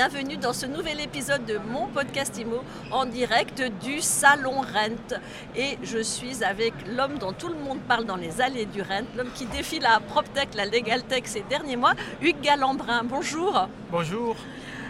bienvenue dans ce nouvel épisode de mon podcast IMO en direct du Salon Rent. Et je suis avec l'homme dont tout le monde parle dans les allées du Rent, l'homme qui défile à PropTech, la LegalTech ces derniers mois, Hugues Galambrin. Bonjour. Bonjour.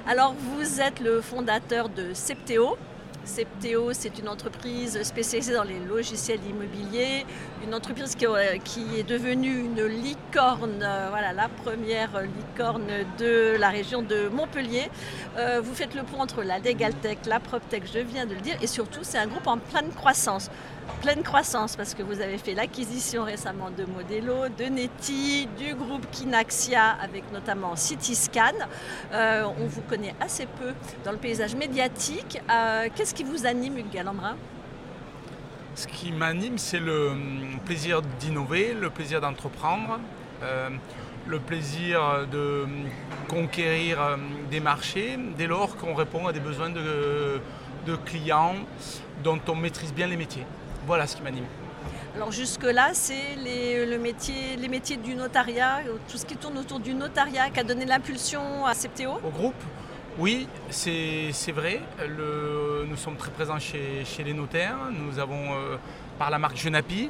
Alors vous êtes le fondateur de Septéo, Septéo, c'est une entreprise spécialisée dans les logiciels immobiliers, une entreprise qui, euh, est devenue une licorne, euh, voilà, la première licorne de la région de Montpellier. Euh, vous faites le pont entre la Legaltech, la PropTech, je viens de le dire, et surtout c'est un groupe en pleine croissance pleine croissance parce que vous avez fait l'acquisition récemment de Modelo, de Neti, du groupe Kinaxia avec notamment Cityscan. Euh, on vous connaît assez peu dans le paysage médiatique. Euh, qu'est-ce qui vous anime, Hugues Galambrin? Ce qui m'anime, c'est le hum, plaisir d'innover, le plaisir d'entreprendre. Euh, le plaisir de hum, conquérir hum, des marchés dès lors qu'on répond à des besoins de clients dont on maîtrise bien les métiers. Voilà ce qui m'anime. Alors jusque-là, c'est les, le métier, les métiers du notariat, tout ce qui tourne autour du notariat qui a donné l'impulsion à Septéo Au groupe oui, c'est vrai. nous sommes très présents chez, les notaires. Nous avons, euh, par la marque Genapi,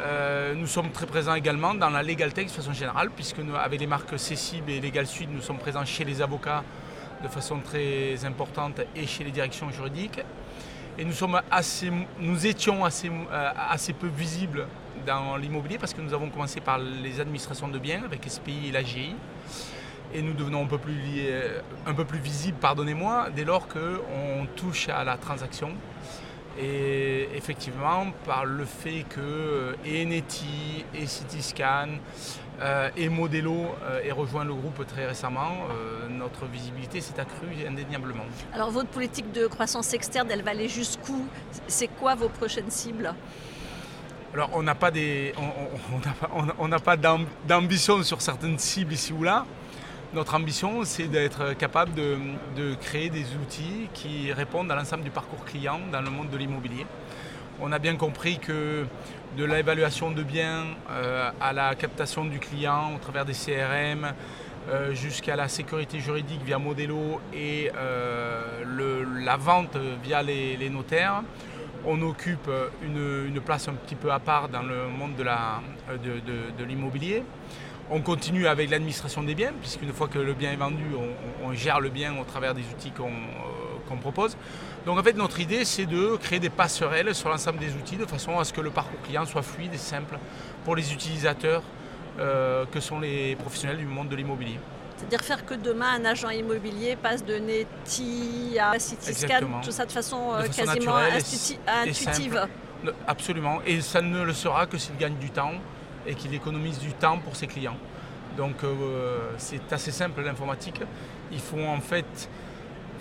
euh, nous sommes très présents également dans la Legal Tech de façon générale, puisque nous, avec les marques Cécib et Legal Suite, nous sommes présents chez les avocats de façon très importante et chez les directions juridiques. Et nous, sommes assez, nous étions assez, euh, assez peu visibles dans l'immobilier parce que nous avons commencé par les administrations de biens avec SPI et l'AGI. Et nous devenons un peu plus, un peu plus visibles, pardonnez-moi, dès lors qu'on touche à la transaction. Et effectivement, par le fait que Eneti et Cityscan euh, et Modelo euh, aient rejoint le groupe très récemment, euh, notre visibilité s'est accrue indéniablement. Alors votre politique de croissance externe, elle va aller jusqu'où? C'est quoi vos prochaines cibles? Alors on n'a pas, des, on, pas d'ambition sur certaines cibles ici ou là. Notre ambition, c'est d'être capable de, créer des outils qui répondent à l'ensemble du parcours client dans le monde de l'immobilier. On a bien compris que de l'évaluation de biens euh, à la captation du client au travers des CRM, euh, jusqu'à la sécurité juridique via Modelo et euh, la vente via les, notaires, on occupe une, place un petit peu à part dans le monde de l'immobilier. On continue avec l'administration des biens, puisqu'une fois que le bien est vendu, on, gère le bien au travers des outils euh, qu'on propose. Donc en fait, notre idée, c'est de créer des passerelles sur l'ensemble des outils, de façon à ce que le parcours client soit fluide et simple pour les utilisateurs euh, que sont les professionnels du monde de l'immobilier. C'est-à-dire faire que demain, un agent immobilier passe de Neti à Cityscan, tout ça de façon, euh, quasiment intuitive. Absolument, et ça ne le sera que s'il gagne du temps et qu'il économise du temps pour ses clients. Donc euh, c'est assez simple l'informatique. Il faut en fait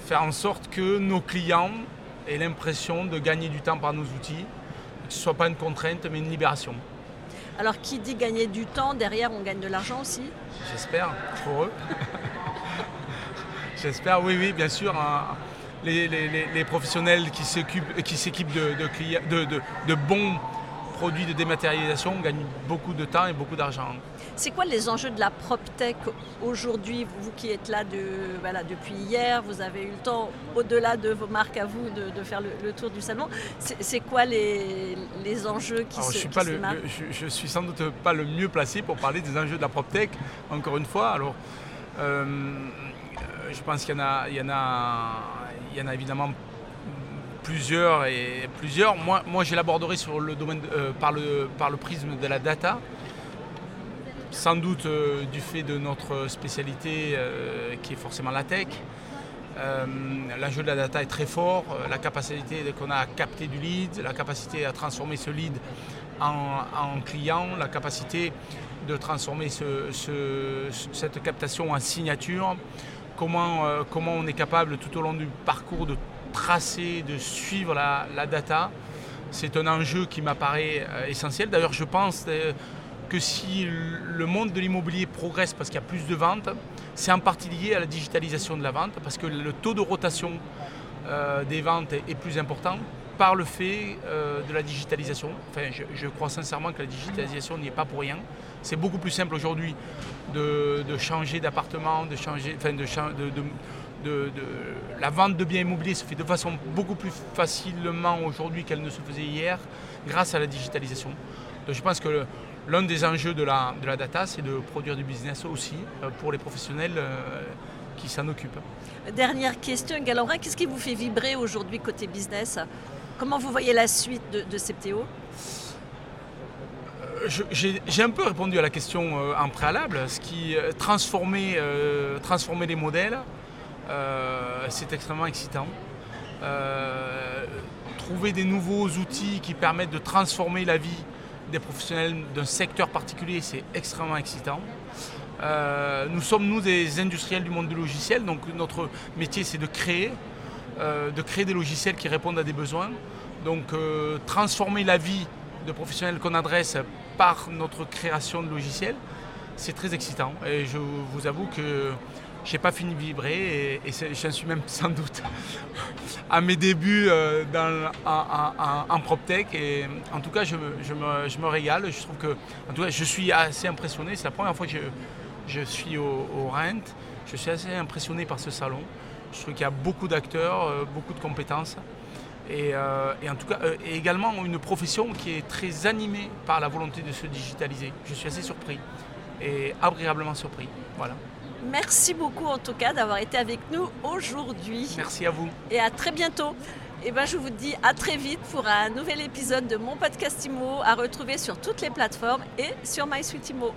faire en sorte que nos clients aient l'impression de gagner du temps par nos outils, que ce ne soit pas une contrainte mais une libération. Alors qui dit gagner du temps, derrière on gagne de l'argent aussi? J'espère, pour eux. J'espère, oui, oui, bien sûr. Hein. Les, professionnels qui s'équipent de, de, de, de bons produits de dématérialisation, on gagne beaucoup de temps et beaucoup d'argent. C'est quoi les enjeux de la PropTech aujourd'hui Vous qui êtes là de, voilà, depuis hier, vous avez eu le temps, au-delà de vos marques à vous, de, faire le, tour du salon. C'est quoi les, les, enjeux qui se, je suis, pas le, je, suis sans doute pas le mieux placé pour parler des enjeux de la PropTech, encore une fois. Alors, euh, je pense qu'il y en a, il y en a, il y en a évidemment plusieurs et plusieurs. Moi, moi je l'aborderai sur le domaine euh, par, le, par le prisme de la data. Sans doute euh, du fait de notre spécialité euh, qui est forcément la tech. L'enjeu de la data est très fort. la capacité qu'on a à capter du lead, la capacité à transformer ce lead en, client, la capacité de transformer cette captation en signature. Comment, comment on est capable tout au long du parcours de tracer, de suivre la, data, c'est un enjeu qui m'apparaît euh, essentiel. D'ailleurs, je pense euh, que si le monde de l'immobilier progresse parce qu'il y a plus de ventes, c'est en partie lié à la digitalisation de la vente, parce que le taux de rotation euh, des ventes est plus important par le fait de la digitalisation. Je, crois sincèrement que la digitalisation n'y est pas pour rien. C'est beaucoup plus simple aujourd'hui de, changer d'appartement, de changer, de, la vente de biens immobiliers se fait de façon beaucoup plus facilement aujourd'hui qu'elle ne se faisait hier grâce à la digitalisation. Donc je pense que l'un des enjeux de la, data, c'est de produire du business aussi euh, pour les professionnels euh, qui s'en occupent. Dernière question, Galambrin, qu'est-ce qui vous fait vibrer aujourd'hui côté business? Comment vous voyez la suite de, de euh, j'ai un peu répondu à la question en préalable. Ce qui transformer, transformer les modèles, c'est extrêmement excitant. trouver des nouveaux outils qui permettent de transformer la vie des professionnels d'un secteur particulier, c'est extrêmement excitant. Euh, nous sommes, nous, des industriels du monde du logiciel, donc notre métier, c'est de créer, euh, de créer des logiciels qui répondent à des besoins. Donc, euh, transformer la vie de professionnels qu'on adresse par notre création de logiciels, c'est très excitant. Et je vous avoue que je n'ai pas fini de vibrer et, j'en suis même sans doute à mes débuts euh, dans, en, PropTech. Et en tout cas, je, me, régale. Je trouve que, en je suis assez impressionné. C'est la première fois que je, suis au, Rent. Je suis assez impressionné par ce salon. Je trouve qu'il y a beaucoup d'acteurs, euh, beaucoup de compétences. Et, euh, en tout cas, également une profession qui est très animée par la volonté de se digitaliser. Je suis assez surpris et agréablement surpris. Voilà. Merci beaucoup en tout cas d'avoir été avec nous aujourd'hui. Merci à vous. Et à très bientôt. Et eh ben, je vous dis à très vite pour un nouvel épisode de mon podcast IMO à retrouver sur toutes les plateformes et sur MySuite IMO.